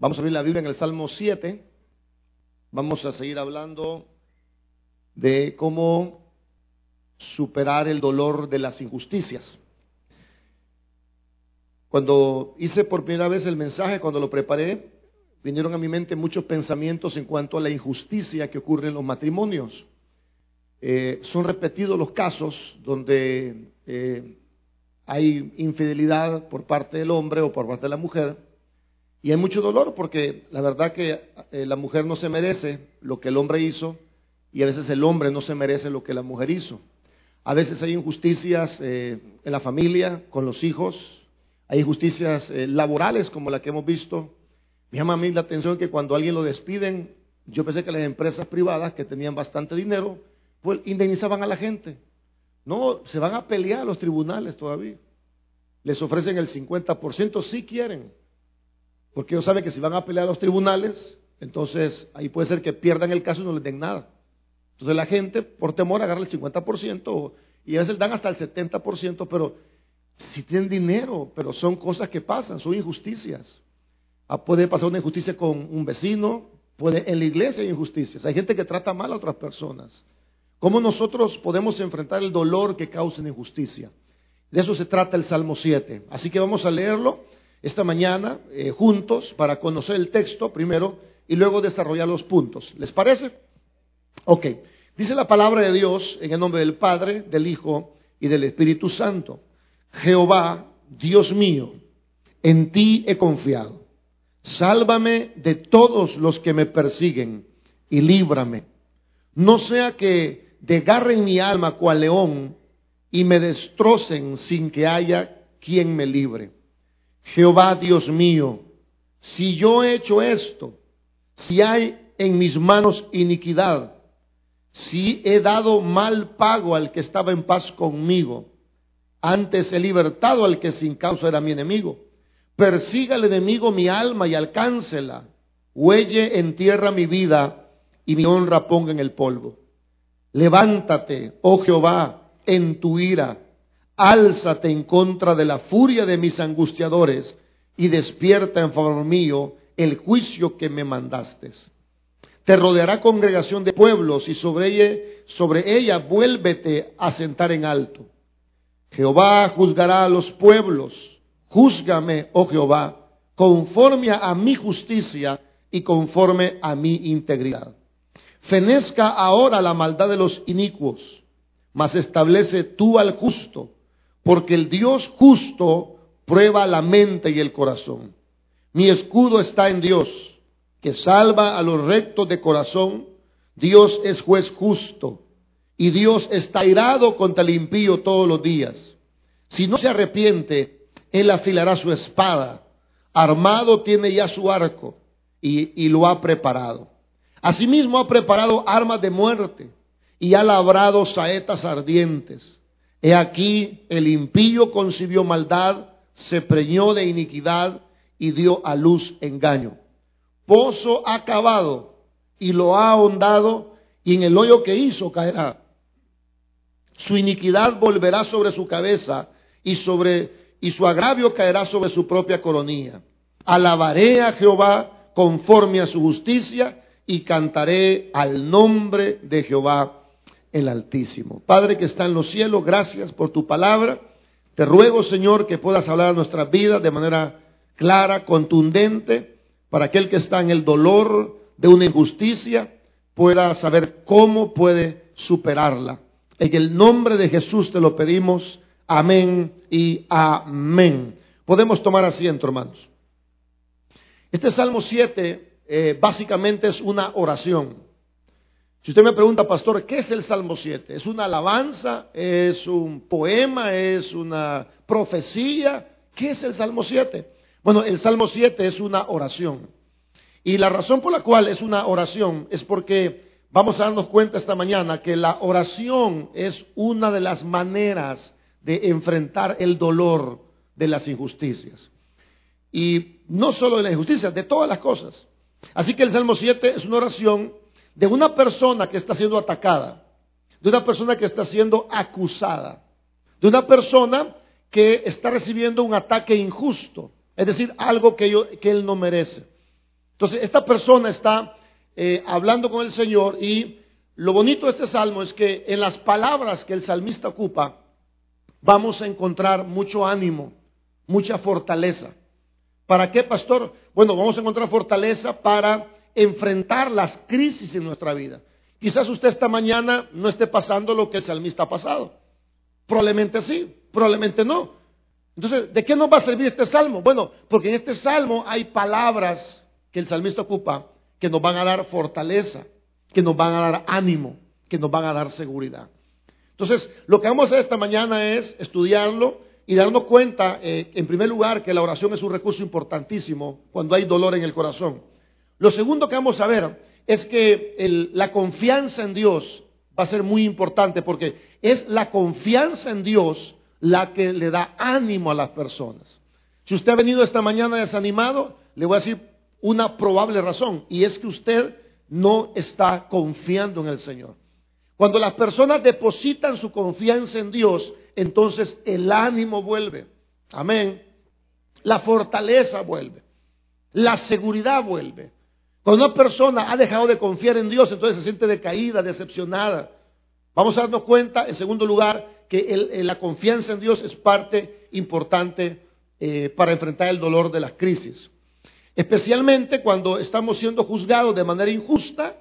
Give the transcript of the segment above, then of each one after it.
Vamos a abrir la Biblia en el Salmo 7. Vamos a seguir hablando de cómo superar el dolor de las injusticias. Cuando hice por primera vez el mensaje, cuando lo preparé, vinieron a mi mente muchos pensamientos en cuanto a la injusticia que ocurre en los matrimonios. Eh, son repetidos los casos donde eh, hay infidelidad por parte del hombre o por parte de la mujer y hay mucho dolor porque la verdad que eh, la mujer no se merece lo que el hombre hizo y a veces el hombre no se merece lo que la mujer hizo. A veces hay injusticias en la familia, con los hijos, hay injusticias laborales como la que hemos visto. Me llama a mí la atención que cuando alguien lo despiden, yo pensé que las empresas privadas que tenían bastante dinero, pues indemnizaban a la gente. No, se van a pelear a los tribunales todavía. Les ofrecen el 50% si quieren. Porque ellos saben que si van a pelear a los tribunales, entonces ahí puede ser que pierdan el caso y no les den nada. Entonces la gente, por temor, agarra el 50% y a veces dan hasta el 70%, pero si tienen dinero, pero son cosas que pasan, son injusticias. Ah, puede pasar una injusticia con un vecino, puede en la iglesia hay injusticias. Hay gente que trata mal a otras personas. ¿Cómo nosotros podemos enfrentar el dolor que causa la injusticia? De eso se trata el Salmo 7. Así que vamos a leerlo esta mañana eh, juntos para conocer el texto primero y luego desarrollar los puntos. ¿Les parece? Ok. Dice la palabra de Dios en el nombre del Padre, del Hijo y del Espíritu Santo. Jehová, Dios mío, en ti he confiado. Sálvame de todos los que me persiguen y líbrame. No sea que desgarren mi alma cual león y me destrocen sin que haya quien me libre. Jehová Dios mío, si yo he hecho esto, si hay en mis manos iniquidad, si he dado mal pago al que estaba en paz conmigo, antes he libertado al que sin causa era mi enemigo, persiga el enemigo mi alma y alcáncela, huelle en tierra mi vida y mi honra ponga en el polvo. Levántate, oh Jehová, en tu ira, álzate en contra de la furia de mis angustiadores y despierta en favor mío el juicio que me mandaste. Te rodeará congregación de pueblos y sobre ella, sobre ella vuélvete a sentar en alto. Jehová juzgará a los pueblos. Júzgame, oh Jehová, conforme a mi justicia y conforme a mi integridad. Fenezca ahora la maldad de los inicuos, mas establece tú al justo, porque el Dios justo prueba la mente y el corazón. Mi escudo está en Dios, que salva a los rectos de corazón. Dios es juez justo, y Dios está irado contra el impío todos los días. Si no se arrepiente, él afilará su espada. Armado tiene ya su arco y, y lo ha preparado. Asimismo ha preparado armas de muerte y ha labrado saetas ardientes. He aquí el impío concibió maldad, se preñó de iniquidad y dio a luz engaño. Pozo ha cavado y lo ha ahondado y en el hoyo que hizo caerá. Su iniquidad volverá sobre su cabeza y sobre y su agravio caerá sobre su propia coronilla. Alabaré a Jehová conforme a su justicia y cantaré al nombre de Jehová el Altísimo. Padre que está en los cielos, gracias por tu palabra. Te ruego, Señor, que puedas hablar a nuestras vidas de manera clara, contundente, para aquel que está en el dolor de una injusticia pueda saber cómo puede superarla. En el nombre de Jesús te lo pedimos. Amén y amén. Podemos tomar asiento, hermanos. Este Salmo 7 eh, básicamente es una oración. Si usted me pregunta, pastor, ¿qué es el Salmo 7? ¿Es una alabanza? ¿Es un poema? ¿Es una profecía? ¿Qué es el Salmo 7? Bueno, el Salmo 7 es una oración. Y la razón por la cual es una oración es porque vamos a darnos cuenta esta mañana que la oración es una de las maneras de enfrentar el dolor de las injusticias. Y no solo de las injusticias, de todas las cosas. Así que el Salmo 7 es una oración de una persona que está siendo atacada, de una persona que está siendo acusada, de una persona que está recibiendo un ataque injusto, es decir, algo que, él no merece. Entonces, esta persona está eh, hablando con el Señor y lo bonito de este salmo es que en las palabras que el salmista ocupa, vamos a encontrar mucho ánimo, mucha fortaleza. ¿Para qué, pastor? Bueno, vamos a encontrar fortaleza para enfrentar las crisis en nuestra vida. Quizás usted esta mañana no esté pasando lo que el salmista ha pasado. Probablemente sí, probablemente no. Entonces, ¿de qué nos va a servir este salmo? Bueno, porque en este salmo hay palabras que el salmista ocupa que nos van a dar fortaleza, que nos van a dar ánimo, que nos van a dar seguridad. Entonces, lo que vamos a hacer esta mañana es estudiarlo y darnos cuenta, eh, en primer lugar, que la oración es un recurso importantísimo cuando hay dolor en el corazón. Lo segundo que vamos a ver es que la confianza en Dios va a ser muy importante porque es la confianza en Dios la que le da ánimo a las personas. Si usted ha venido esta mañana desanimado, le voy a decir una probable razón y es que usted no está confiando en el Señor. Cuando las personas depositan su confianza en Dios, entonces el ánimo vuelve. Amén. La fortaleza vuelve. La seguridad vuelve. Cuando una persona ha dejado de confiar en Dios, entonces se siente decaída, decepcionada. Vamos a darnos cuenta, en segundo lugar, que la confianza en Dios es parte importante eh, para enfrentar el dolor de las crisis. Especialmente cuando estamos siendo juzgados de manera injusta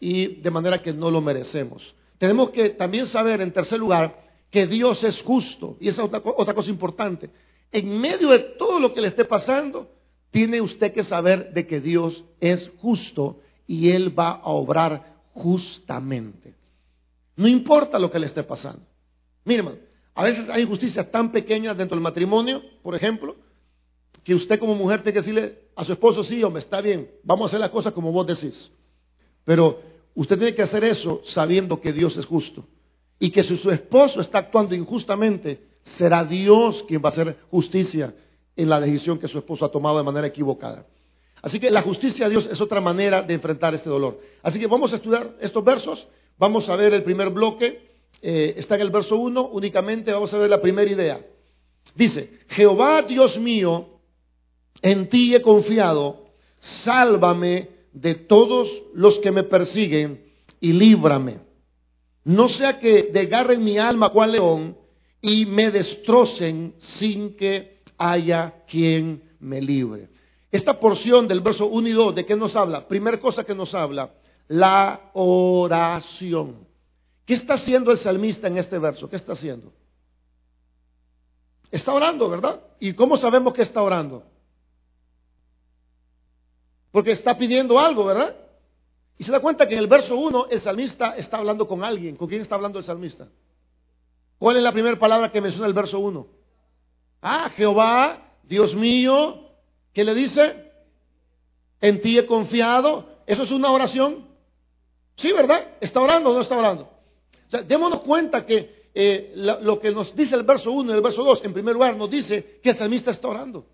y de manera que no lo merecemos. Tenemos que también saber, en tercer lugar, que Dios es justo. Y esa es otra, otra cosa importante. En medio de todo lo que le esté pasando, tiene usted que saber de que Dios es justo y Él va a obrar justamente. No importa lo que le esté pasando. Mire, a veces hay injusticias tan pequeñas dentro del matrimonio, por ejemplo, que usted como mujer tiene que decirle a su esposo, sí, hombre, está bien, vamos a hacer las cosas como vos decís. Pero usted tiene que hacer eso sabiendo que Dios es justo. Y que si su esposo está actuando injustamente, será Dios quien va a hacer justicia en la decisión que su esposo ha tomado de manera equivocada. Así que la justicia de Dios es otra manera de enfrentar este dolor. Así que vamos a estudiar estos versos. Vamos a ver el primer bloque. Eh, está en el verso 1 únicamente. Vamos a ver la primera idea. Dice, Jehová Dios mío, en ti he confiado. Sálvame de todos los que me persiguen y líbrame. No sea que desgarren mi alma cual león y me destrocen sin que haya quien me libre. Esta porción del verso 1 y 2, ¿de qué nos habla? Primera cosa que nos habla, la oración. ¿Qué está haciendo el salmista en este verso? ¿Qué está haciendo? Está orando, ¿verdad? ¿Y cómo sabemos que está orando? Porque está pidiendo algo, ¿verdad? Y se da cuenta que en el verso 1 el salmista está hablando con alguien. ¿Con quién está hablando el salmista? ¿Cuál es la primera palabra que menciona el verso 1? Ah, Jehová, Dios mío, ¿qué le dice? En ti he confiado. ¿Eso es una oración? Sí, ¿verdad? ¿Está orando o no está orando? Démonos cuenta que eh, lo que nos dice el verso 1 y el verso 2, en primer lugar, nos dice que el salmista está orando.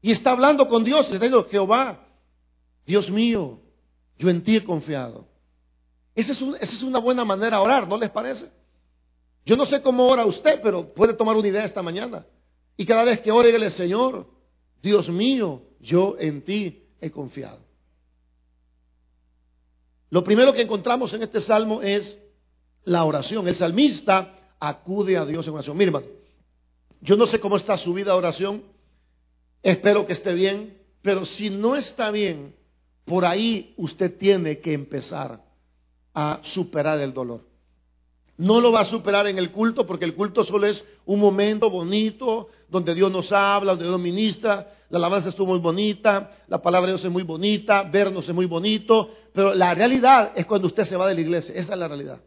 Y está hablando con Dios, le está diciendo, Jehová, Dios mío, yo en ti he confiado. Esa es, esa es una buena manera de orar, ¿no les parece? Yo no sé cómo ora usted, pero puede tomar una idea esta mañana. Y cada vez que ore, dígale, Señor, Dios mío, yo en ti he confiado. Lo primero que encontramos en este salmo es la oración. El salmista acude a Dios en oración. Mire, hermano, yo no sé cómo está su vida de oración. Espero que esté bien. Pero si no está bien, por ahí usted tiene que empezar a superar el dolor. No lo va a superar en el culto porque el culto solo es un momento bonito donde Dios nos habla, donde Dios ministra. La alabanza estuvo muy bonita, la palabra de Dios es muy bonita, vernos es muy bonito, pero la realidad es cuando usted se va de la iglesia. Esa es la realidad.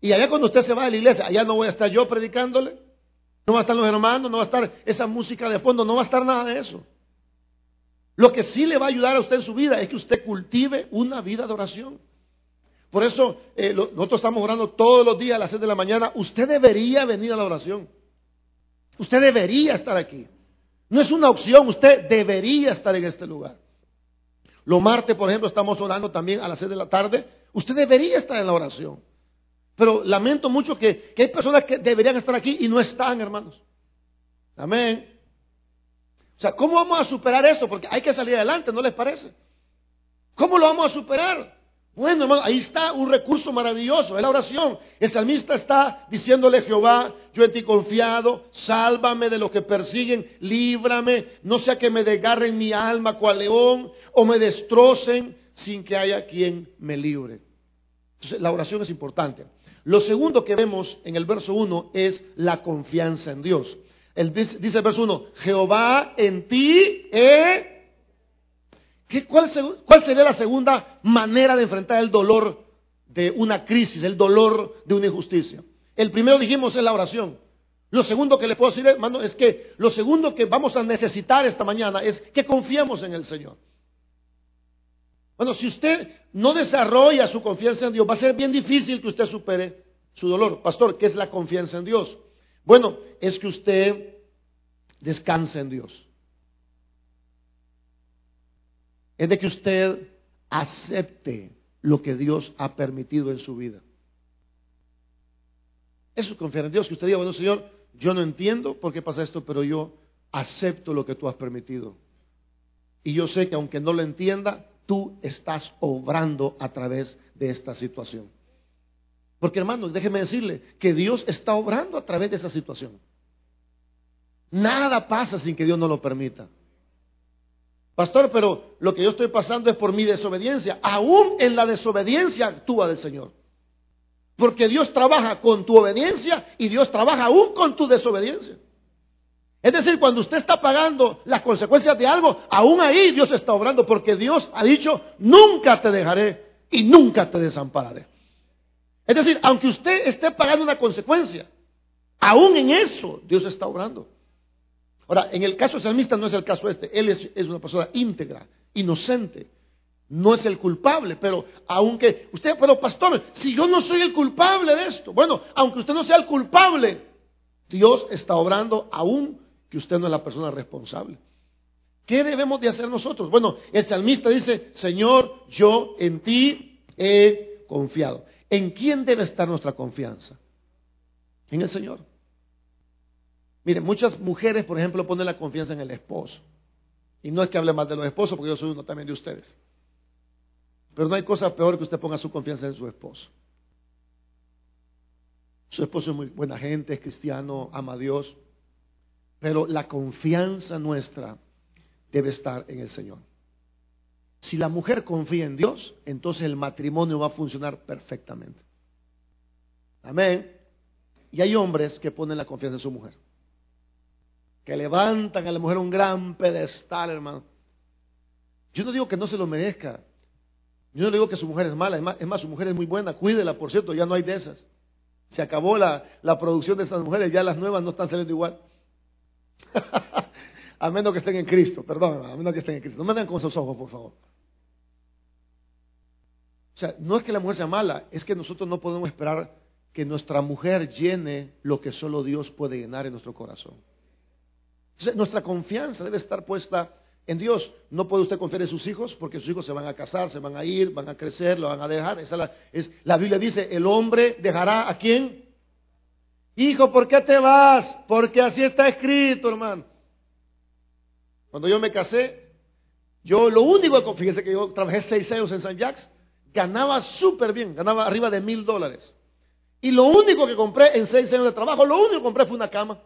Y allá cuando usted se va de la iglesia, allá no voy a estar yo predicándole, no va a estar los hermanos, no va a estar esa música de fondo, no va a estar nada de eso. Lo que sí le va a ayudar a usted en su vida es que usted cultive una vida de oración. Por eso eh, nosotros estamos orando todos los días a las 6 de la mañana. Usted debería venir a la oración. Usted debería estar aquí. No es una opción, usted debería estar en este lugar. Los martes, por ejemplo, estamos orando también a las 6 de la tarde. Usted debería estar en la oración. Pero lamento mucho que, que hay personas que deberían estar aquí y no están, hermanos. Amén. O sea, ¿cómo vamos a superar esto? Porque hay que salir adelante, ¿no les parece? ¿Cómo lo vamos a superar? Bueno, hermano, ahí está un recurso maravilloso, es la oración. El salmista está diciéndole Jehová, yo en ti confiado, sálvame de lo que persiguen, líbrame, no sea que me desgarren mi alma cual león o me destrocen sin que haya quien me libre. Entonces, la oración es importante. Lo segundo que vemos en el verso 1 es la confianza en Dios. dice, el verso 1, Jehová en ti he cuál, sería la segunda manera de enfrentar el dolor de una crisis, el dolor de una injusticia? El primero dijimos es la oración. Lo segundo que le puedo decir, hermano, es que lo segundo que vamos a necesitar esta mañana es que confiemos en el Señor. Bueno, si usted no desarrolla su confianza en Dios, va a ser bien difícil que usted supere su dolor. Pastor, ¿qué es la confianza en Dios? Bueno, es que usted descanse en Dios. Es de que usted acepte lo que Dios ha permitido en su vida. Eso es confiar en Dios, que usted diga, bueno Señor, yo no entiendo por qué pasa esto, pero yo acepto lo que tú has permitido. Y yo sé que aunque no lo entienda, tú estás obrando a través de esta situación. Porque hermano, déjeme decirle que Dios está obrando a través de esa situación. Nada pasa sin que Dios no lo permita. Pastor, pero lo que yo estoy pasando es por mi desobediencia. Aún en la desobediencia actúa del Señor. Porque Dios trabaja con tu obediencia y Dios trabaja aún con tu desobediencia. Es decir, cuando usted está pagando las consecuencias de algo, aún ahí Dios está obrando porque Dios ha dicho, nunca te dejaré y nunca te desampararé. Es decir, aunque usted esté pagando una consecuencia, aún en eso Dios está obrando. Ahora, en el caso salmista no es el caso este. Él es, una persona íntegra, inocente. No es el culpable, pero aunque usted, pero pastor, si yo no soy el culpable de esto, bueno, aunque usted no sea el culpable, Dios está obrando aún que usted no es la persona responsable. ¿Qué debemos de hacer nosotros? Bueno, el salmista dice, Señor, yo en ti he confiado. ¿En quién debe estar nuestra confianza? En el Señor. Miren, muchas mujeres, por ejemplo, ponen la confianza en el esposo. Y no es que hable más de los esposos, porque yo soy uno también de ustedes. Pero no hay cosa peor que usted ponga su confianza en su esposo. Su esposo es muy buena gente, es cristiano, ama a Dios. Pero la confianza nuestra debe estar en el Señor. Si la mujer confía en Dios, entonces el matrimonio va a funcionar perfectamente. Amén. Y hay hombres que ponen la confianza en su mujer que levantan a la mujer un gran pedestal, hermano. Yo no digo que no se lo merezca. Yo no digo que su mujer es mala. Es más, su mujer es muy buena. Cuídela, por cierto, ya no hay de esas. Se acabó la, producción de esas mujeres, ya las nuevas no están saliendo igual. a menos que estén en Cristo, perdón, a menos que estén en Cristo. No me den con esos ojos, por favor. O sea, no es que la mujer sea mala, es que nosotros no podemos esperar que nuestra mujer llene lo que solo Dios puede llenar en nuestro corazón nuestra confianza debe estar puesta en Dios. No puede usted confiar en sus hijos porque sus hijos se van a casar, se van a ir, van a crecer, lo van a dejar. Esa la, es, la Biblia dice, el hombre dejará a quién? Hijo, ¿por qué te vas? Porque así está escrito, hermano. Cuando yo me casé, yo lo único que, fíjese que yo trabajé seis años en San Jacques, ganaba súper bien, ganaba arriba de mil dólares. Y lo único que compré en seis años de trabajo, lo único que compré fue una cama.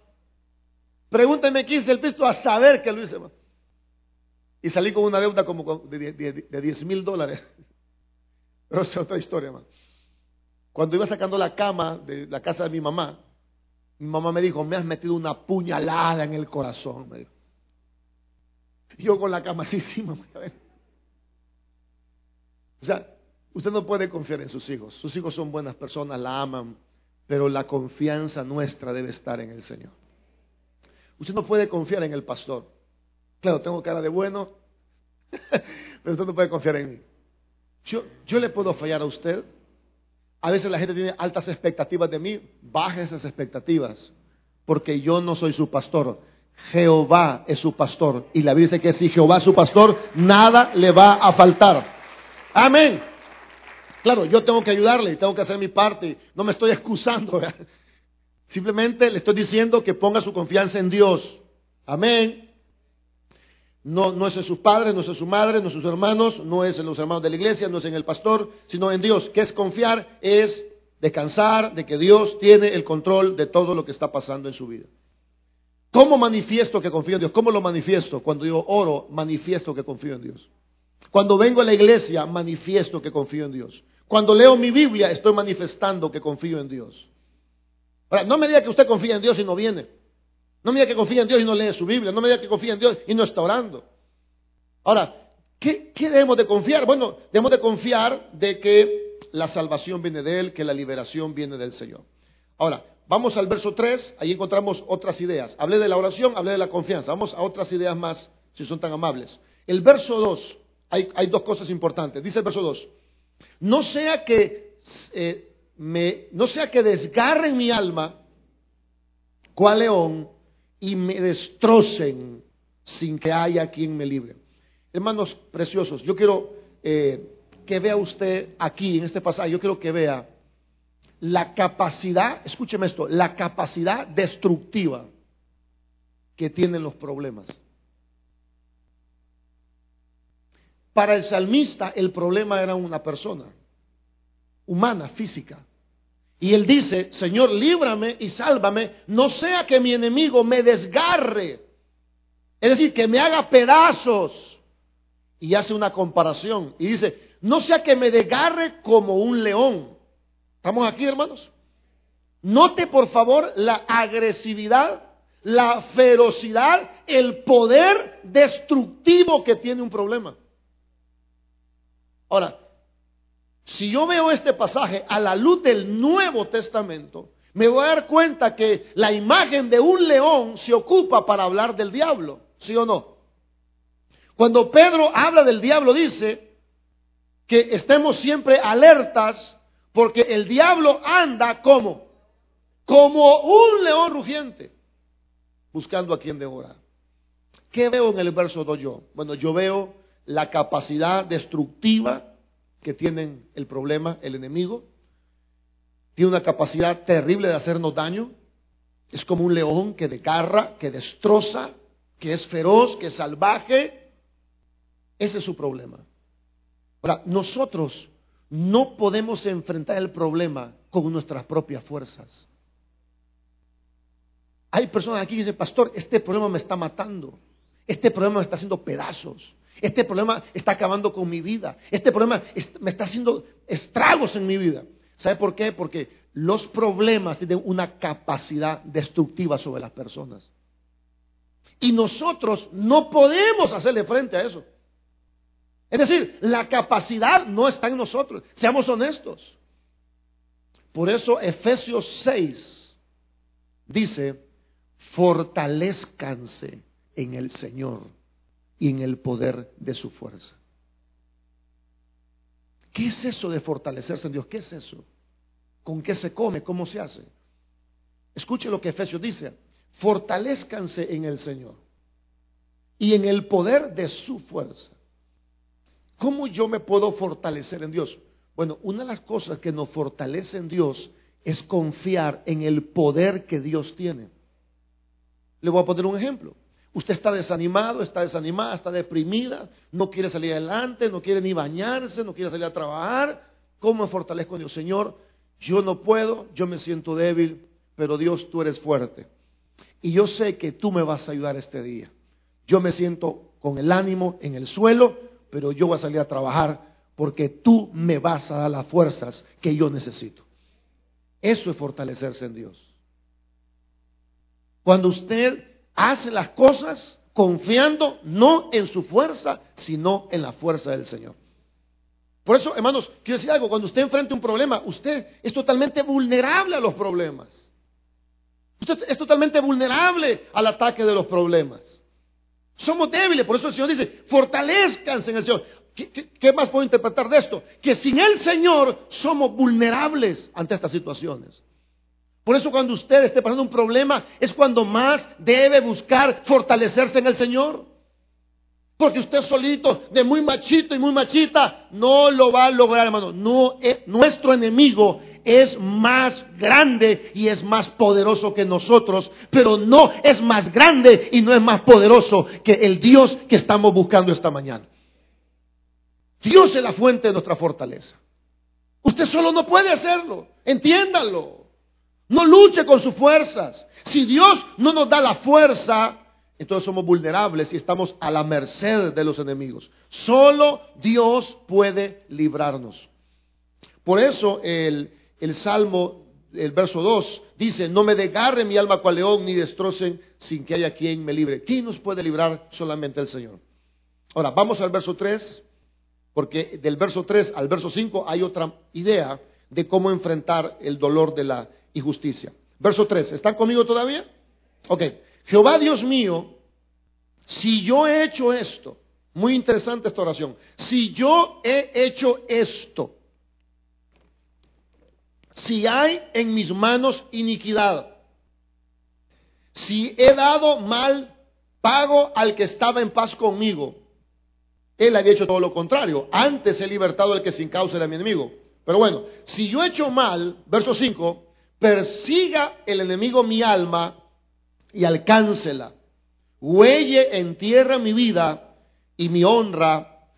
Pregúnteme qué hice el pisto a saber que lo hice. Y salí con una deuda como de, 10 mil dólares. Pero es otra historia. Cuando iba sacando la cama de la casa de mi mamá, mi mamá me dijo, me has metido una puñalada en el corazón. Me Yo con la cama así, sí, mamá. O sea, usted no puede confiar en sus hijos. Sus hijos son buenas personas, la aman, pero la confianza nuestra debe estar en el Señor. Usted no puede confiar en el pastor. Claro, tengo cara de bueno, pero usted no puede confiar en mí. Yo, yo le puedo fallar a usted. A veces la gente tiene altas expectativas de mí. Baje esas expectativas, porque yo no soy su pastor. Jehová es su pastor. Y la Biblia dice que si Jehová es su pastor, nada le va a faltar. Amén. Claro, yo tengo que ayudarle tengo que hacer mi parte. No me estoy excusando. Simplemente le estoy diciendo que ponga su confianza en Dios. Amén. No, no es en sus padres, no es en su madre, no es en sus hermanos, no es en los hermanos de la iglesia, no es en el pastor, sino en Dios. ¿Qué es confiar? Es descansar de que Dios tiene el control de todo lo que está pasando en su vida. ¿Cómo manifiesto que confío en Dios? ¿Cómo lo manifiesto? Cuando yo oro, manifiesto que confío en Dios. Cuando vengo a la iglesia, manifiesto que confío en Dios. Cuando leo mi Biblia, estoy manifestando que confío en Dios. Ahora, no me diga que usted confía en Dios y no viene. No me diga que confía en Dios y no lee su Biblia. No me diga que confía en Dios y no está orando. Ahora, ¿qué, debemos de confiar? Bueno, debemos de confiar de que la salvación viene de Él, que la liberación viene del Señor. Ahora, vamos al verso 3, ahí encontramos otras ideas. Hablé de la oración, hablé de la confianza. Vamos a otras ideas más, si son tan amables. El verso 2, hay, dos cosas importantes. Dice el verso 2, no sea que, eh, me, no sea que desgarren mi alma, cual león, y me destrocen sin que haya quien me libre. Hermanos preciosos, yo quiero eh, que vea usted aquí en este pasaje, yo quiero que vea la capacidad, escúcheme esto, la capacidad destructiva que tienen los problemas. Para el salmista el problema era una persona, humana, física. Y él dice, Señor, líbrame y sálvame, no sea que mi enemigo me desgarre. Es decir, que me haga pedazos. Y hace una comparación. Y dice, no sea que me desgarre como un león. ¿Estamos aquí, hermanos? Note, por favor, la agresividad, la ferocidad, el poder destructivo que tiene un problema. Ahora, si yo veo este pasaje a la luz del Nuevo Testamento, me voy a dar cuenta que la imagen de un león se ocupa para hablar del diablo, ¿sí o no? Cuando Pedro habla del diablo dice que estemos siempre alertas porque el diablo anda como como un león rugiente buscando a quien devorar. ¿Qué veo en el verso 2 yo? Bueno, yo veo la capacidad destructiva que tienen el problema, el enemigo. Tiene una capacidad terrible de hacernos daño. Es como un león que desgarra, que destroza, que es feroz, que es salvaje. Ese es su problema. Ahora, nosotros no podemos enfrentar el problema con nuestras propias fuerzas. Hay personas aquí que dicen, pastor, este problema me está matando. Este problema me está haciendo pedazos. Este problema está acabando con mi vida. Este problema me está haciendo estragos en mi vida. ¿Sabe por qué? Porque los problemas tienen una capacidad destructiva sobre las personas. Y nosotros no podemos hacerle frente a eso. Es decir, la capacidad no está en nosotros. Seamos honestos. Por eso Efesios 6 dice, fortalezcanse en el Señor y en el poder de su fuerza. ¿Qué es eso de fortalecerse en Dios? ¿Qué es eso? ¿Con qué se come? ¿Cómo se hace? Escuche lo que Efesios dice. Fortalezcanse en el Señor y en el poder de su fuerza. ¿Cómo yo me puedo fortalecer en Dios? Bueno, una de las cosas que nos fortalece en Dios es confiar en el poder que Dios tiene. Le voy a poner un ejemplo. Usted está desanimado, está desanimada, está deprimida, no quiere salir adelante, no quiere ni bañarse, no quiere salir a trabajar. ¿Cómo me fortalezco en Dios? Señor, yo no puedo, yo me siento débil, pero Dios, tú eres fuerte. Y yo sé que tú me vas a ayudar este día. Yo me siento con el ánimo en el suelo, pero yo voy a salir a trabajar porque tú me vas a dar las fuerzas que yo necesito. Eso es fortalecerse en Dios. Cuando usted hace las cosas confiando no en su fuerza, sino en la fuerza del Señor. Por eso, hermanos, quiero decir algo, cuando usted enfrenta un problema, usted es totalmente vulnerable a los problemas. Usted es totalmente vulnerable al ataque de los problemas. Somos débiles, por eso el Señor dice, fortalezcanse en el Señor. ¿Qué, qué más puedo interpretar de esto? Que sin el Señor somos vulnerables ante estas situaciones. Por eso cuando usted esté pasando un problema es cuando más debe buscar fortalecerse en el Señor. Porque usted solito, de muy machito y muy machita, no lo va a lograr, hermano. No, nuestro enemigo es más grande y es más poderoso que nosotros, pero no es más grande y no es más poderoso que el Dios que estamos buscando esta mañana. Dios es la fuente de nuestra fortaleza. Usted solo no puede hacerlo, entiéndalo. No luche con sus fuerzas. Si Dios no nos da la fuerza, entonces somos vulnerables y estamos a la merced de los enemigos. Solo Dios puede librarnos. Por eso el, el Salmo, el verso 2, dice, no me desgarre mi alma cual león, ni destrocen sin que haya quien me libre. ¿Quién nos puede librar? Solamente el Señor. Ahora, vamos al verso 3, porque del verso 3 al verso 5 hay otra idea de cómo enfrentar el dolor de la injusticia. Verso 3, ¿están conmigo todavía? Ok. Jehová Dios mío, si yo he hecho esto, muy interesante esta oración, si yo he hecho esto, si hay en mis manos iniquidad, si he dado mal pago al que estaba en paz conmigo, él había hecho todo lo contrario. Antes he libertado al que sin causa era mi enemigo. Pero bueno, si yo he hecho mal, verso 5, persiga el enemigo mi alma y alcáncela. Huelle en tierra mi vida y mi honra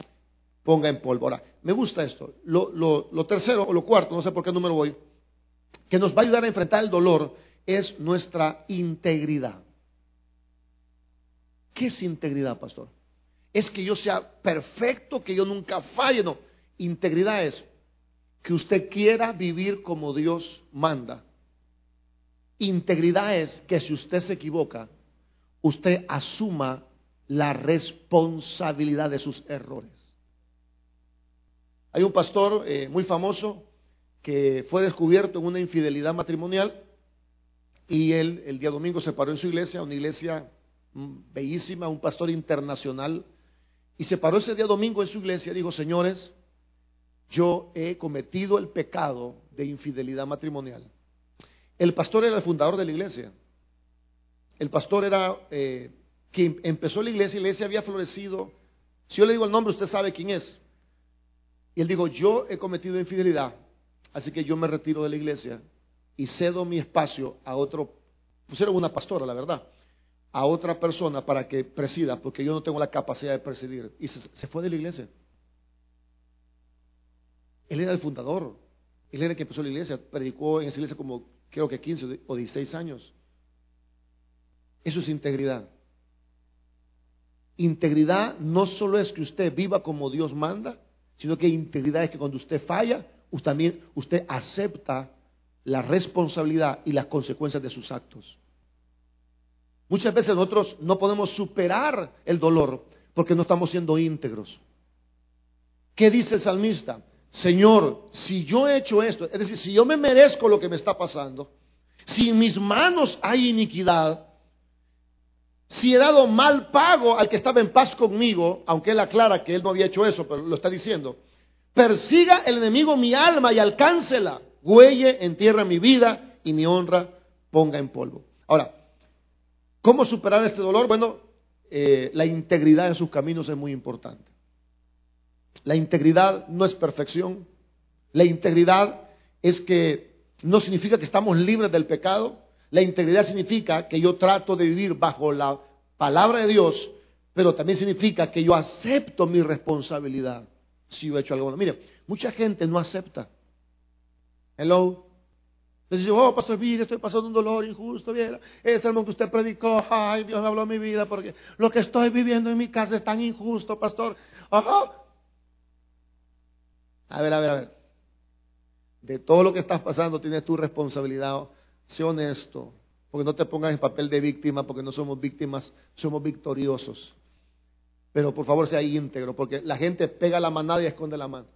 ponga en polvo. me gusta esto. Lo, lo tercero o lo cuarto, no sé por qué número voy, que nos va a ayudar a enfrentar el dolor es nuestra integridad. ¿Qué es integridad, pastor? Es que yo sea perfecto, que yo nunca falle. No, integridad es que usted quiera vivir como Dios manda Integridad es que si usted se equivoca, usted asuma la responsabilidad de sus errores. Hay un pastor eh, muy famoso que fue descubierto en una infidelidad matrimonial y él el día domingo se paró en su iglesia, una iglesia mm, bellísima, un pastor internacional, y se paró ese día domingo en su iglesia y dijo, señores, yo he cometido el pecado de infidelidad matrimonial el pastor era el fundador de la iglesia. El pastor era eh, quien empezó la iglesia, y la iglesia había florecido. Si yo le digo el nombre, usted sabe quién es. Y él dijo, yo he cometido infidelidad, así que yo me retiro de la iglesia y cedo mi espacio a otro, era una pastora, la verdad, a otra persona para que presida, porque yo no tengo la capacidad de presidir. Y se, se fue de la iglesia. Él era el fundador, él era el que empezó la iglesia, predicó en esa iglesia como creo que 15 o 16 años. Eso es integridad. Integridad no solo es que usted viva como Dios manda, sino que integridad es que cuando usted falla, usted también usted acepta la responsabilidad y las consecuencias de sus actos. Muchas veces nosotros no podemos superar el dolor porque no estamos siendo íntegros. ¿Qué dice el salmista? Señor, si yo he hecho esto, es decir, si yo me merezco lo que me está pasando, si en mis manos hay iniquidad, si he dado mal pago al que estaba en paz conmigo, aunque él aclara que él no había hecho eso, pero lo está diciendo, persiga el enemigo mi alma y alcáncela, huelle, entierra mi vida y mi honra ponga en polvo. Ahora, ¿cómo superar este dolor? Bueno, eh, la integridad en sus caminos es muy importante. La integridad no es perfección. La integridad es que no significa que estamos libres del pecado. La integridad significa que yo trato de vivir bajo la palabra de Dios, pero también significa que yo acepto mi responsabilidad si yo he hecho algo. Mire, mucha gente no acepta. Hello. Entonces oh, Pastor Villa, estoy pasando un dolor injusto, ese sermón que usted predicó, ay, Dios me habló mi vida, porque lo que estoy viviendo en mi casa es tan injusto, Pastor. Ajá, a ver, a ver, a ver. De todo lo que estás pasando tienes tu responsabilidad. Sé honesto. Porque no te pongas en papel de víctima, porque no somos víctimas, somos victoriosos. Pero por favor sea íntegro, porque la gente pega la manada y esconde la mano.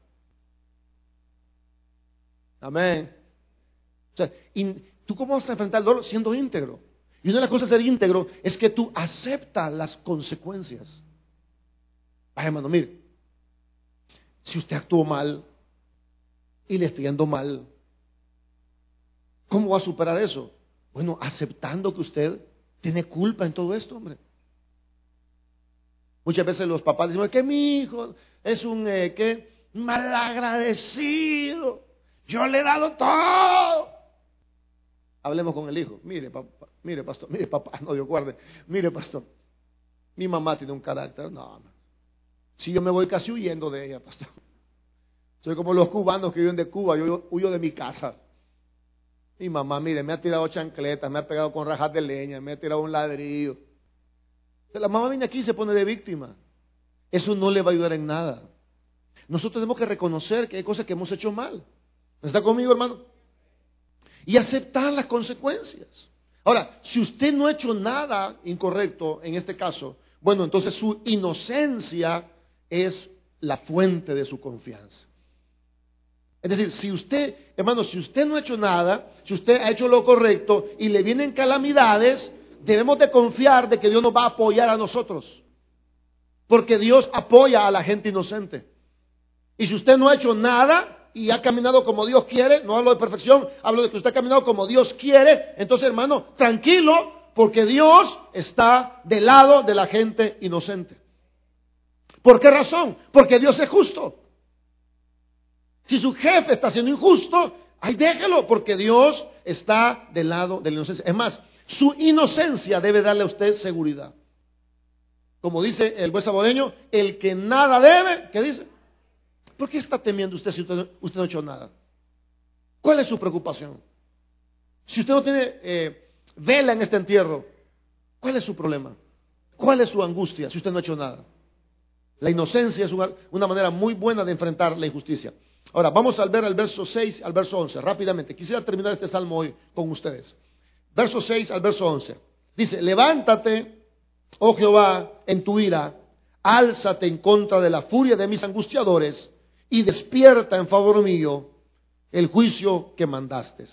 Amén. O sea, ¿tú cómo vas a enfrentar el dolor siendo íntegro? Y una de las cosas de ser íntegro es que tú aceptas las consecuencias. Ay, hermano, mire, si usted actuó mal y le está yendo mal, ¿cómo va a superar eso? Bueno, aceptando que usted tiene culpa en todo esto, hombre. Muchas veces los papás dicen que mi hijo es un eh, malagradecido. Yo le he dado todo. Hablemos con el hijo. Mire, papá, mire, pastor, mire, papá, no Dios guarde. Mire, pastor, mi mamá tiene un carácter. No, Si yo me voy casi huyendo de ella, pastor. Soy como los cubanos que viven de Cuba, yo huyo de mi casa. Mi mamá, mire, me ha tirado chancletas, me ha pegado con rajas de leña, me ha tirado un ladrillo. La mamá viene aquí y se pone de víctima. Eso no le va a ayudar en nada. Nosotros tenemos que reconocer que hay cosas que hemos hecho mal. ¿Está conmigo, hermano? Y aceptar las consecuencias. Ahora, si usted no ha hecho nada incorrecto en este caso, bueno, entonces su inocencia es la fuente de su confianza. Es decir, si usted, hermano, si usted no ha hecho nada, si usted ha hecho lo correcto y le vienen calamidades, debemos de confiar de que Dios nos va a apoyar a nosotros. Porque Dios apoya a la gente inocente. Y si usted no ha hecho nada y ha caminado como Dios quiere, no hablo de perfección, hablo de que usted ha caminado como Dios quiere, entonces hermano, tranquilo, porque Dios está del lado de la gente inocente. ¿Por qué razón? Porque Dios es justo. Si su jefe está siendo injusto, ay, déjelo, porque Dios está del lado de la inocencia. Es más, su inocencia debe darle a usted seguridad. Como dice el buen saboreño, el que nada debe, ¿qué dice? ¿Por qué está temiendo usted si usted, no ha hecho nada? ¿Cuál es su preocupación? Si usted no tiene eh, vela en este entierro, ¿cuál es su problema? ¿Cuál es su angustia si usted no ha hecho nada? La inocencia es una manera muy buena de enfrentar la injusticia. Ahora, vamos a ver el verso 6 al verso 11, rápidamente. Quisiera terminar este salmo hoy con ustedes. Verso 6 al verso 11. Dice, levántate, oh Jehová, en tu ira, álzate en contra de la furia de mis angustiadores y despierta en favor mío el juicio que mandaste.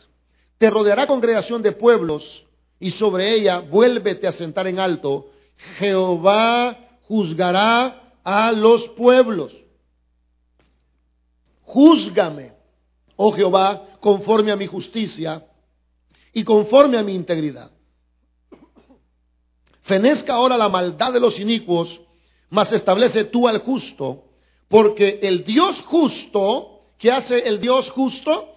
Te rodeará congregación de pueblos y sobre ella vuélvete a sentar en alto. Jehová juzgará a los pueblos. Júzgame, oh Jehová, conforme a mi justicia y conforme a mi integridad. Fenezca ahora la maldad de los inicuos, mas establece tú al justo, porque el Dios justo, ¿qué hace el Dios justo?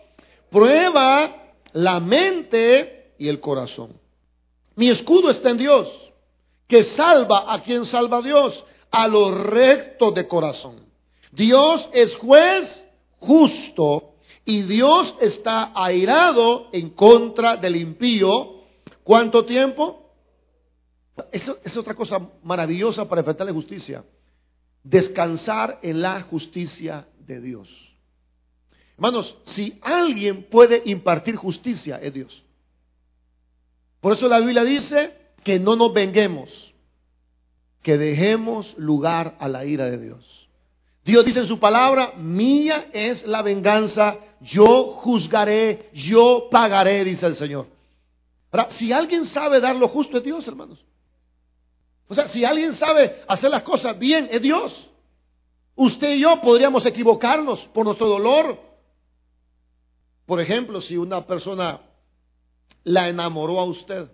Prueba la mente y el corazón. Mi escudo está en Dios, que salva a quien salva a Dios, a los rectos de corazón. Dios es juez justo y Dios está airado en contra del impío. ¿Cuánto tiempo? Eso es otra cosa maravillosa para enfrentar la justicia. Descansar en la justicia de Dios. Hermanos, si alguien puede impartir justicia, es Dios. Por eso la Biblia dice que no nos venguemos, que dejemos lugar a la ira de Dios. Dios dice en su palabra, mía es la venganza, yo juzgaré, yo pagaré, dice el Señor. Si alguien sabe dar lo justo es Dios, hermanos. O sea, si alguien sabe hacer las cosas bien, es Dios. Usted y yo podríamos equivocarnos por nuestro dolor. Por ejemplo, si una persona la enamoró a usted,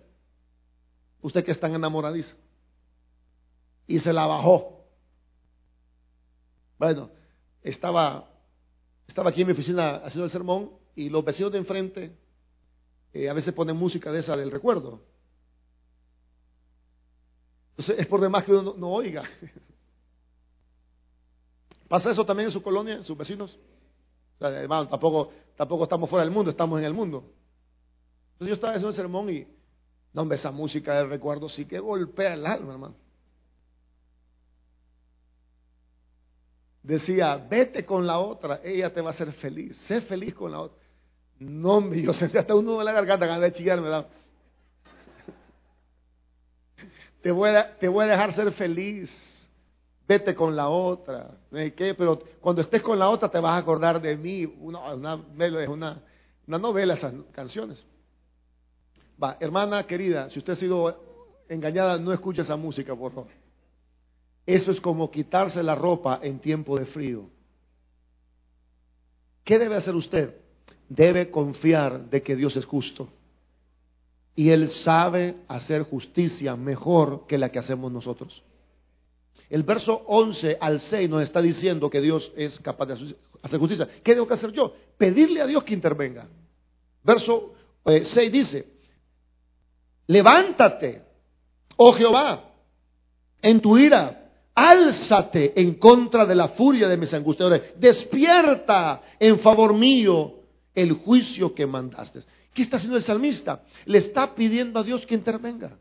usted que está enamoradiza, y se la bajó. Bueno, estaba, estaba aquí en mi oficina haciendo el sermón y los vecinos de enfrente eh, a veces ponen música de esa del recuerdo. Entonces es por demás que uno no, oiga. ¿Pasa eso también en su colonia, en sus vecinos? hermano, tampoco, tampoco estamos fuera del mundo, estamos en el mundo. Entonces yo estaba haciendo el sermón y, no, hombre, esa música del recuerdo sí que golpea el alma, hermano. Decía, vete con la otra, ella te va a hacer feliz, sé feliz con la otra. No, yo sentí hasta uno de la garganta, ganas de chillar, me. Te voy, a, te voy a dejar ser feliz, vete con la otra. ¿Qué? Pero cuando estés con la otra te vas a acordar de mí. Una, una, una, una novela esas canciones. Va, hermana querida, si usted ha sido engañada, no escuche esa música, por favor. Eso es como quitarse la ropa en tiempo de frío. ¿Qué debe hacer usted? Debe confiar de que Dios es justo. Y Él sabe hacer justicia mejor que la que hacemos nosotros. El verso 11 al 6 nos está diciendo que Dios es capaz de hacer justicia. ¿Qué tengo que hacer yo? Pedirle a Dios que intervenga. Verso 6 eh, dice, levántate, oh Jehová, en tu ira, álzate en contra de la furia de mis angustiadores, despierta en favor mío el juicio que mandaste. ¿Qué está haciendo el salmista? Le está pidiendo a Dios que intervenga.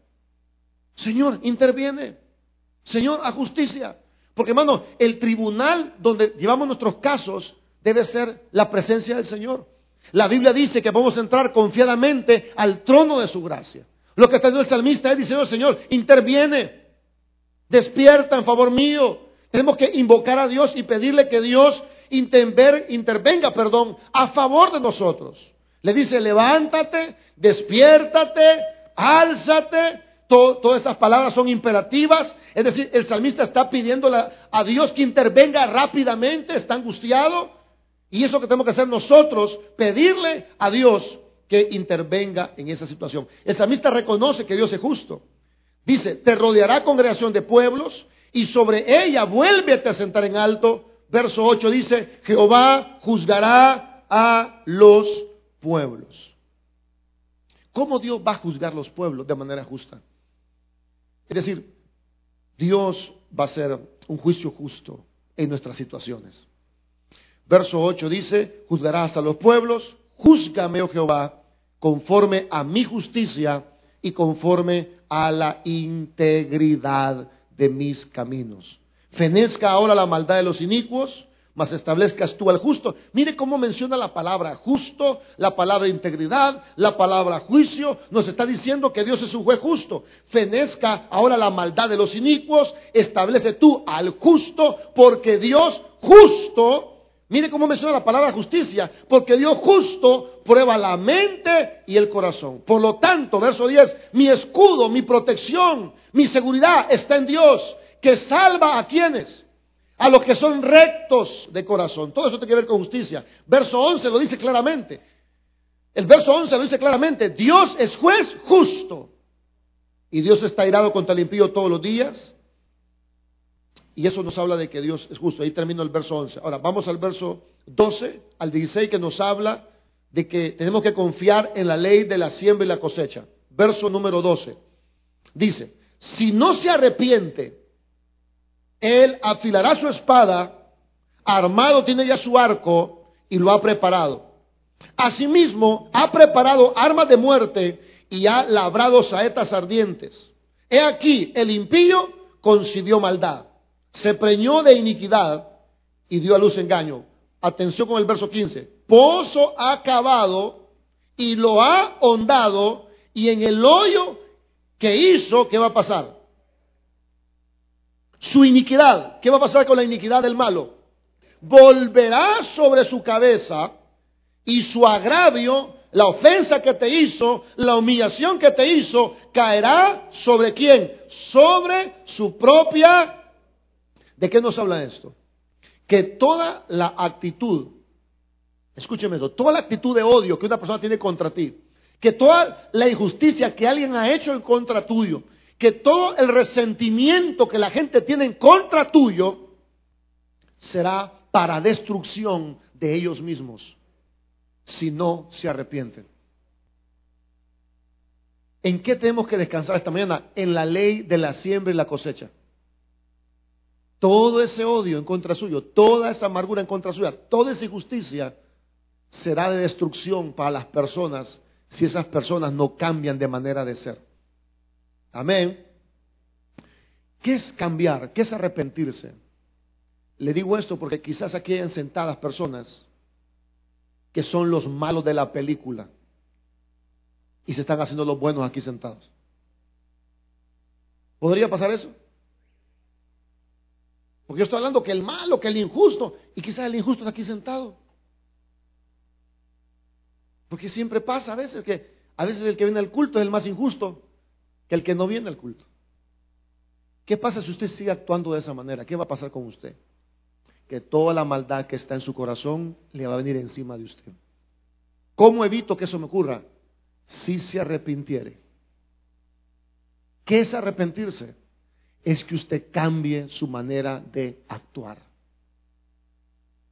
Señor, interviene. Señor, a justicia. Porque hermano, el tribunal donde llevamos nuestros casos debe ser la presencia del Señor. La Biblia dice que vamos a entrar confiadamente al trono de su gracia. Lo que está diciendo el salmista es diciendo, Señor, interviene, despierta en favor mío. Tenemos que invocar a Dios y pedirle que Dios intervenga, perdón, a favor de nosotros. Le dice, levántate, despiértate, álzate. todas esas palabras son imperativas. Es decir, el salmista está pidiéndole a Dios que intervenga rápidamente, está angustiado. Y eso que tenemos que hacer nosotros, pedirle a Dios que intervenga en esa situación. El salmista reconoce que Dios es justo. Dice, te rodeará congregación de pueblos y sobre ella vuélvete a sentar en alto. Verso 8 dice, Jehová juzgará a los pueblos. ¿Cómo Dios va a juzgar los pueblos de manera justa? Es decir, Dios va a hacer un juicio justo en nuestras situaciones. Verso 8 dice, juzgarás a los pueblos, júzgame, oh Jehová, conforme a mi justicia y conforme a la integridad de mis caminos. Fenezca ahora la maldad de los inicuos, mas establezcas tú al justo. Mire cómo menciona la palabra justo, la palabra integridad, la palabra juicio. Nos está diciendo que Dios es un juez justo. Fenezca ahora la maldad de los inicuos, establece tú al justo, porque Dios justo Mire cómo menciona la palabra justicia, porque Dios justo prueba la mente y el corazón. Por lo tanto, verso 10, mi escudo, mi protección, mi seguridad está en Dios, que salva a quienes, a los que son rectos de corazón. Todo eso tiene que ver con justicia. Verso 11 lo dice claramente. El verso 11 lo dice claramente, Dios es juez justo. Y Dios está irado contra el impío todos los días y eso nos habla de que Dios es justo. Ahí termino el verso 11. Ahora vamos al verso 12 al 16 que nos habla de que tenemos que confiar en la ley de la siembra y la cosecha. Verso número 12. Dice, si no se arrepiente, él afilará su espada, armado tiene ya su arco y lo ha preparado. Asimismo, ha preparado armas de muerte y ha labrado saetas ardientes. He aquí, el impío concibió maldad se preñó de iniquidad y dio a luz engaño. Atención con el verso 15. Pozo ha cavado y lo ha hondado y en el hoyo que hizo, ¿qué va a pasar? Su iniquidad, ¿qué va a pasar con la iniquidad del malo? Volverá sobre su cabeza y su agravio, la ofensa que te hizo, la humillación que te hizo, caerá sobre quién? Sobre su propia ¿De qué nos habla esto? Que toda la actitud, escúcheme esto, toda la actitud de odio que una persona tiene contra ti, que toda la injusticia que alguien ha hecho en contra tuyo, que todo el resentimiento que la gente tiene en contra tuyo, será para destrucción de ellos mismos, si no se arrepienten. ¿En qué tenemos que descansar esta mañana? En la ley de la siembra y la cosecha todo ese odio en contra suyo, toda esa amargura en contra suya, toda esa injusticia será de destrucción para las personas si esas personas no cambian de manera de ser. Amén. ¿Qué es cambiar? ¿Qué es arrepentirse? Le digo esto porque quizás aquí hayan sentadas personas que son los malos de la película y se están haciendo los buenos aquí sentados. ¿Podría pasar eso? Porque yo estoy hablando que el malo, que el injusto, y quizás el injusto está aquí sentado. Porque siempre pasa a veces que a veces el que viene al culto es el más injusto que el que no viene al culto. ¿Qué pasa si usted sigue actuando de esa manera? ¿Qué va a pasar con usted? Que toda la maldad que está en su corazón le va a venir encima de usted. ¿Cómo evito que eso me ocurra? Si se arrepintiere. ¿Qué es arrepentirse? Es que usted cambie su manera de actuar.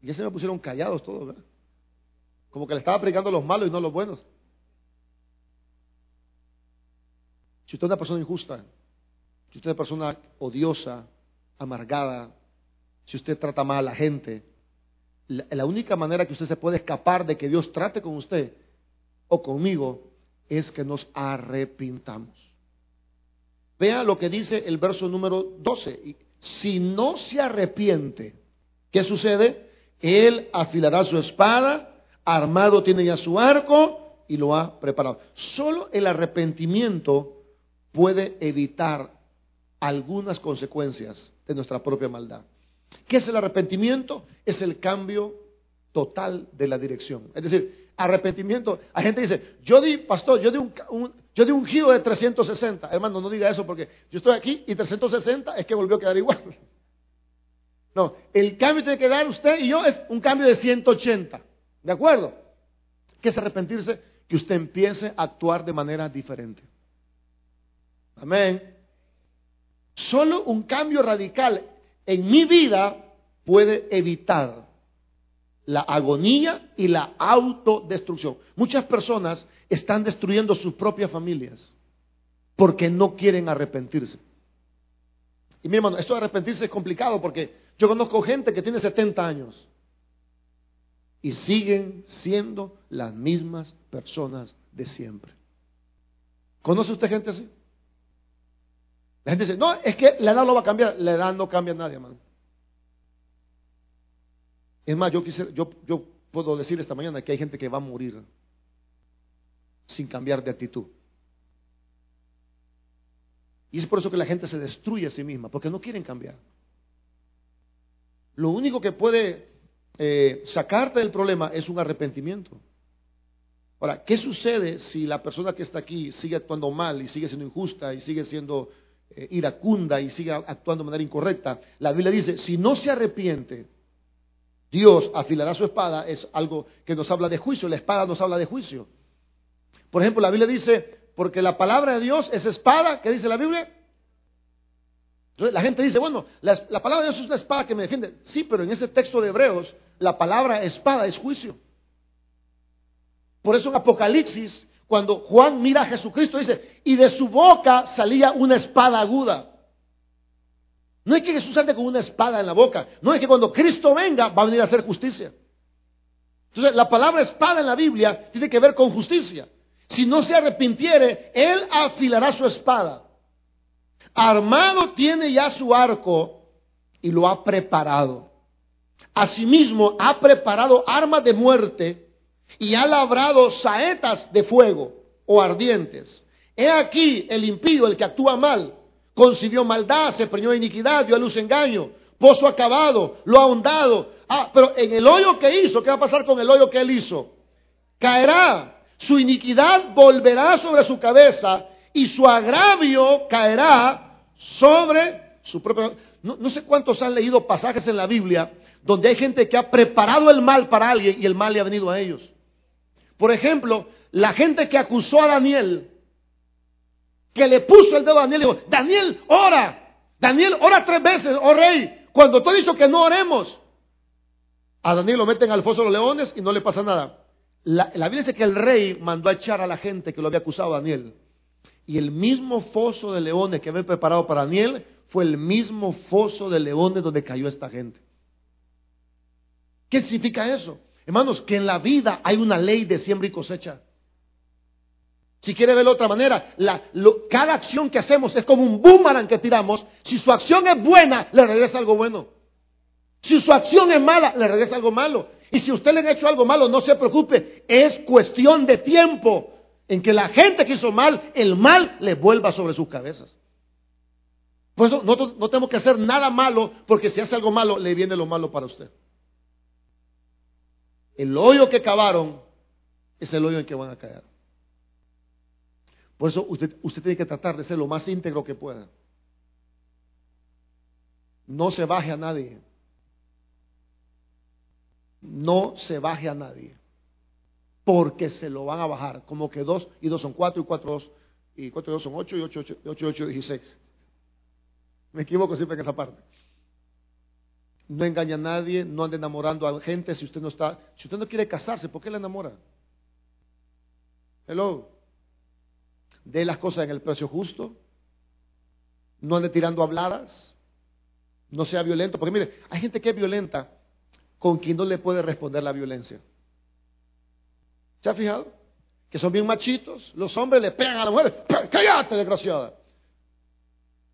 Y ya se me pusieron callados todos, ¿verdad? Como que le estaba predicando los malos y no los buenos. Si usted es una persona injusta, si usted es una persona odiosa, amargada, si usted trata mal a la gente, la, única manera que usted se puede escapar de que Dios trate con usted o conmigo es que nos arrepintamos. Vea lo que dice el verso número 12. Si no se arrepiente, ¿qué sucede? Él afilará su espada, armado tiene ya su arco y lo ha preparado. Solo el arrepentimiento puede evitar algunas consecuencias de nuestra propia maldad. ¿Qué es el arrepentimiento? Es el cambio total de la dirección. Es decir, arrepentimiento. Hay gente dice, yo di, pastor, yo di un, yo di un giro de 360. Hermano, no diga eso porque yo estoy aquí y 360 es que volvió a quedar igual. No, el cambio que tiene que dar usted y yo es un cambio de 180. ¿De acuerdo? ¿Qué es arrepentirse? Que usted empiece a actuar de manera diferente. Amén. Solo un cambio radical en mi vida puede evitar la agonía y la autodestrucción. Muchas personas están destruyendo sus propias familias porque no quieren arrepentirse. Y mi hermano, esto de arrepentirse es complicado porque yo conozco gente que tiene 70 años y siguen siendo las mismas personas de siempre. ¿Conoce usted gente así? La gente dice, no, es que la edad no va a cambiar. La edad no cambia a nadie, hermano. Es más, yo, quisiera, yo, yo puedo decir esta mañana que hay gente que va a morir sin cambiar de actitud. Y es por eso que la gente se destruye a sí misma, porque no quieren cambiar. Lo único que puede eh, sacarte del problema es un arrepentimiento. Ahora, ¿qué sucede si la persona que está aquí sigue actuando mal y sigue siendo injusta y sigue siendo eh, iracunda y siga actuando de manera incorrecta, la Biblia dice, si no se arrepiente, Dios afilará su espada, es algo que nos habla de juicio, la espada nos habla de juicio. Por ejemplo, la Biblia dice, porque la palabra de Dios es espada, ¿qué dice la Biblia? Entonces, la gente dice, bueno, la, la, palabra de Dios es una espada que me defiende. Sí, pero en ese texto de Hebreos, la palabra espada es juicio. Por eso en Apocalipsis cuando Juan mira a Jesucristo, dice, y de su boca salía una espada aguda. No es que Jesús ande con una espada en la boca, no es que cuando Cristo venga va a venir a hacer justicia. Entonces, la palabra espada en la Biblia tiene que ver con justicia. Si no se arrepintiere, él afilará su espada. Armado tiene ya su arco y lo ha preparado. Asimismo, ha preparado armas de muerte y ha labrado saetas de fuego o ardientes. He aquí el impío, el que actúa mal, concibió maldad, se preñó iniquidad, dio a luz engaño, pozo acabado, lo ha ahondado. Ah, pero en el hoyo que hizo, ¿qué va a pasar con el hoyo que él hizo? Caerá, su iniquidad volverá sobre su cabeza y su agravio caerá sobre su propio... No, sé cuántos han leído pasajes en la Biblia donde hay gente que ha preparado el mal para alguien y el mal le ha venido a ellos. Por ejemplo, la gente que acusó a Daniel, que le puso el dedo a Daniel y dijo, Daniel, ora. Daniel, ora tres veces, oh rey, cuando tú has dicho que no oremos. A Daniel lo meten al foso de los leones y no le pasa nada. La, la Biblia dice que el rey mandó a echar a la gente que lo había acusado a Daniel. Y el mismo foso de leones que había preparado para Daniel fue el mismo foso de leones donde cayó esta gente. ¿Qué significa eso? Hermanos, que en la vida hay una ley de siembra y cosecha. Si quiere verlo de otra manera, cada acción que hacemos es como un boomerang que tiramos. Si su acción es buena, le regresa algo bueno. Si su acción es mala, le regresa algo malo. Y si usted le ha hecho algo malo, no se preocupe. Es cuestión de tiempo en que la gente que hizo mal, el mal le vuelva sobre sus cabezas. Por eso no, no tenemos que hacer nada malo, porque si hace algo malo, le viene lo malo para usted. El hoyo que cavaron es el hoyo en que van a caer. Por eso usted tiene que tratar de ser lo más íntegro que pueda. No se baje a nadie. No se baje a nadie. Porque se lo van a bajar. Como que dos y dos son cuatro y cuatro dos. Y cuatro y dos son ocho y ocho, ocho, ocho, ocho, dieciséis. Me equivoco siempre en esa parte. no engaña a nadie, no anda enamorando a gente si usted no está, si usted no quiere casarse, ¿por qué le enamora? Hello. De las cosas en el precio justo. No ande tirando habladas. No sea violento. Porque mire, hay gente que es violenta con quien no le puede responder la violencia. ¿Se ha fijado? Que son bien machitos. Los hombres le pegan a la mujer. ¡Cállate, desgraciada!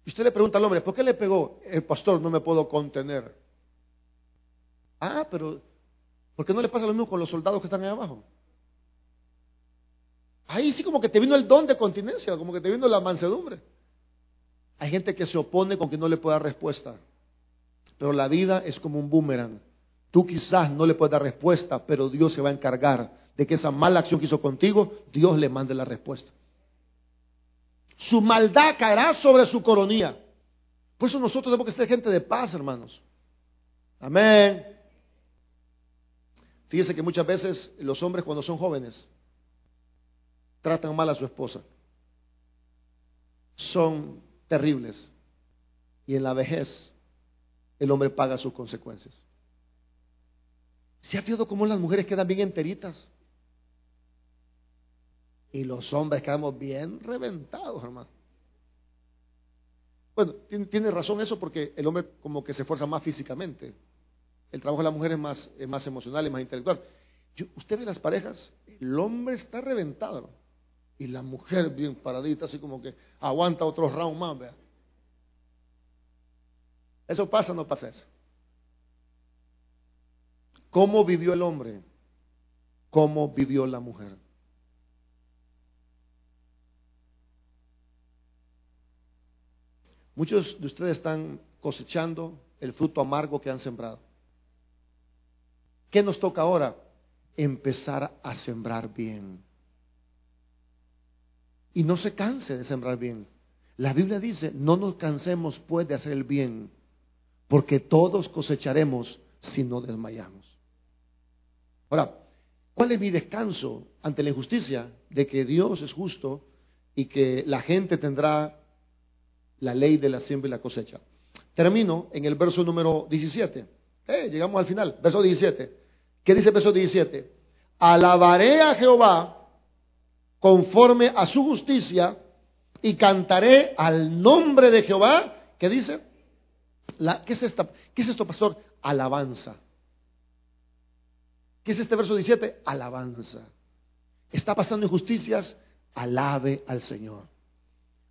Y usted le pregunta al hombre, ¿por qué le pegó? El pastor, no me puedo contener. Ah, pero ¿por qué no le pasa lo mismo con los soldados que están ahí abajo? Ahí sí como que te vino el don de continencia, como que te vino la mansedumbre. Hay gente que se opone con que no le pueda dar respuesta. Pero la vida es como un boomerang. Tú quizás no le puedes dar respuesta, pero Dios se va a encargar de que esa mala acción que hizo contigo, Dios le mande la respuesta. Su maldad caerá sobre su coronía. Por eso nosotros tenemos que ser gente de paz, hermanos. Amén. Fíjese que muchas veces los hombres cuando son jóvenes tratan mal a su esposa. Son terribles. Y en la vejez el hombre paga sus consecuencias. ¿Se ha fijado cómo las mujeres quedan bien enteritas? Y los hombres quedamos bien reventados, hermano. Bueno, tiene, razón eso porque el hombre como que se esfuerza más físicamente. El trabajo de la mujer es más, emocional y más intelectual. usted ve las parejas, el hombre está reventado y la mujer bien paradita, así como que aguanta otro round más. ¿vea? ¿Eso pasa o no pasa eso? ¿Cómo vivió el hombre? ¿Cómo vivió la mujer? Muchos de ustedes están cosechando el fruto amargo que han sembrado. ¿Qué nos toca ahora? Empezar a sembrar bien. Y no se canse de sembrar bien. La Biblia dice, no nos cansemos pues de hacer el bien, porque todos cosecharemos si no desmayamos. Ahora, ¿cuál es mi descanso ante la injusticia? De que Dios es justo y que la gente tendrá la ley de la siembra y la cosecha. Termino en el verso número 17. Eh, llegamos al final, verso 17. ¿Qué dice el verso 17? Alabaré a Jehová conforme a su justicia y cantaré al nombre de Jehová. ¿Qué dice? ¿qué, es esta, ¿Qué es esto, pastor? Alabanza. ¿Qué es este verso 17? Alabanza. Está pasando injusticias, alabe al Señor.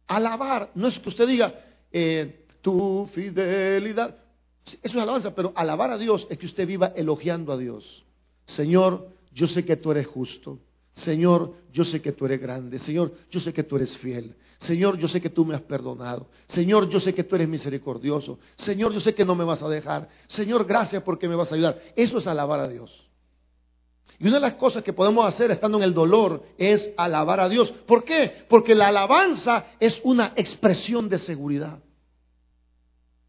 Alabar, no es que usted diga, eh, tu fidelidad. Eso es alabanza, pero alabar a Dios es que usted viva elogiando a Dios. Señor, yo sé que tú eres justo. Señor, yo sé que tú eres grande. Señor, yo sé que tú eres fiel. Señor, yo sé que tú me has perdonado. Señor, yo sé que tú eres misericordioso. Señor, yo sé que no me vas a dejar. Señor, gracias porque me vas a ayudar. Eso es alabar a Dios. Y una de las cosas que podemos hacer estando en el dolor es alabar a Dios. ¿Por qué? Porque la alabanza es una expresión de seguridad.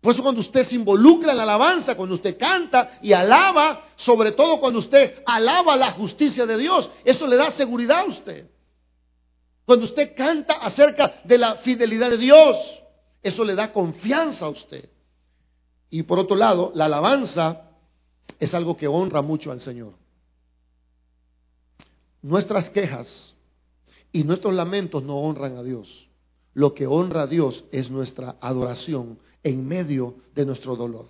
Por eso cuando usted se involucra en la alabanza, cuando usted canta y alaba, sobre todo cuando usted alaba la justicia de Dios, eso le da seguridad a usted. Cuando usted canta acerca de la fidelidad de Dios, eso le da confianza a usted. Y por otro lado, la alabanza es algo que honra mucho al Señor nuestras quejas y nuestros lamentos no honran a Dios. Lo que honra a Dios es nuestra adoración en medio de nuestro dolor.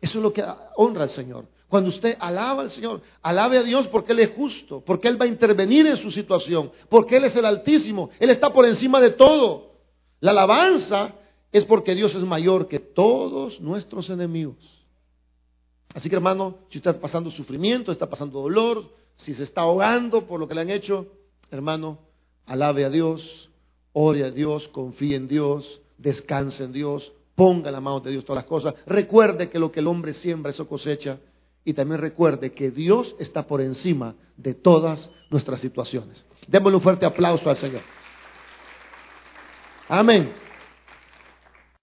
Eso es lo que honra al Señor. Cuando usted alaba al Señor, alabe a Dios porque Él es justo, porque Él va a intervenir en su situación, porque Él es el Altísimo, Él está por encima de todo. La alabanza es porque Dios es mayor que todos nuestros enemigos. Así que hermano, si usted está pasando sufrimiento, está pasando dolor, si se está ahogando por lo que le han hecho, hermano, alabe a Dios, ore a Dios, confíe en Dios, descanse en Dios, ponga la mano de Dios todas las cosas. Recuerde que lo que el hombre siembra, eso cosecha. Y también recuerde que Dios está por encima de todas nuestras situaciones. Démosle un fuerte aplauso al Señor. Amén.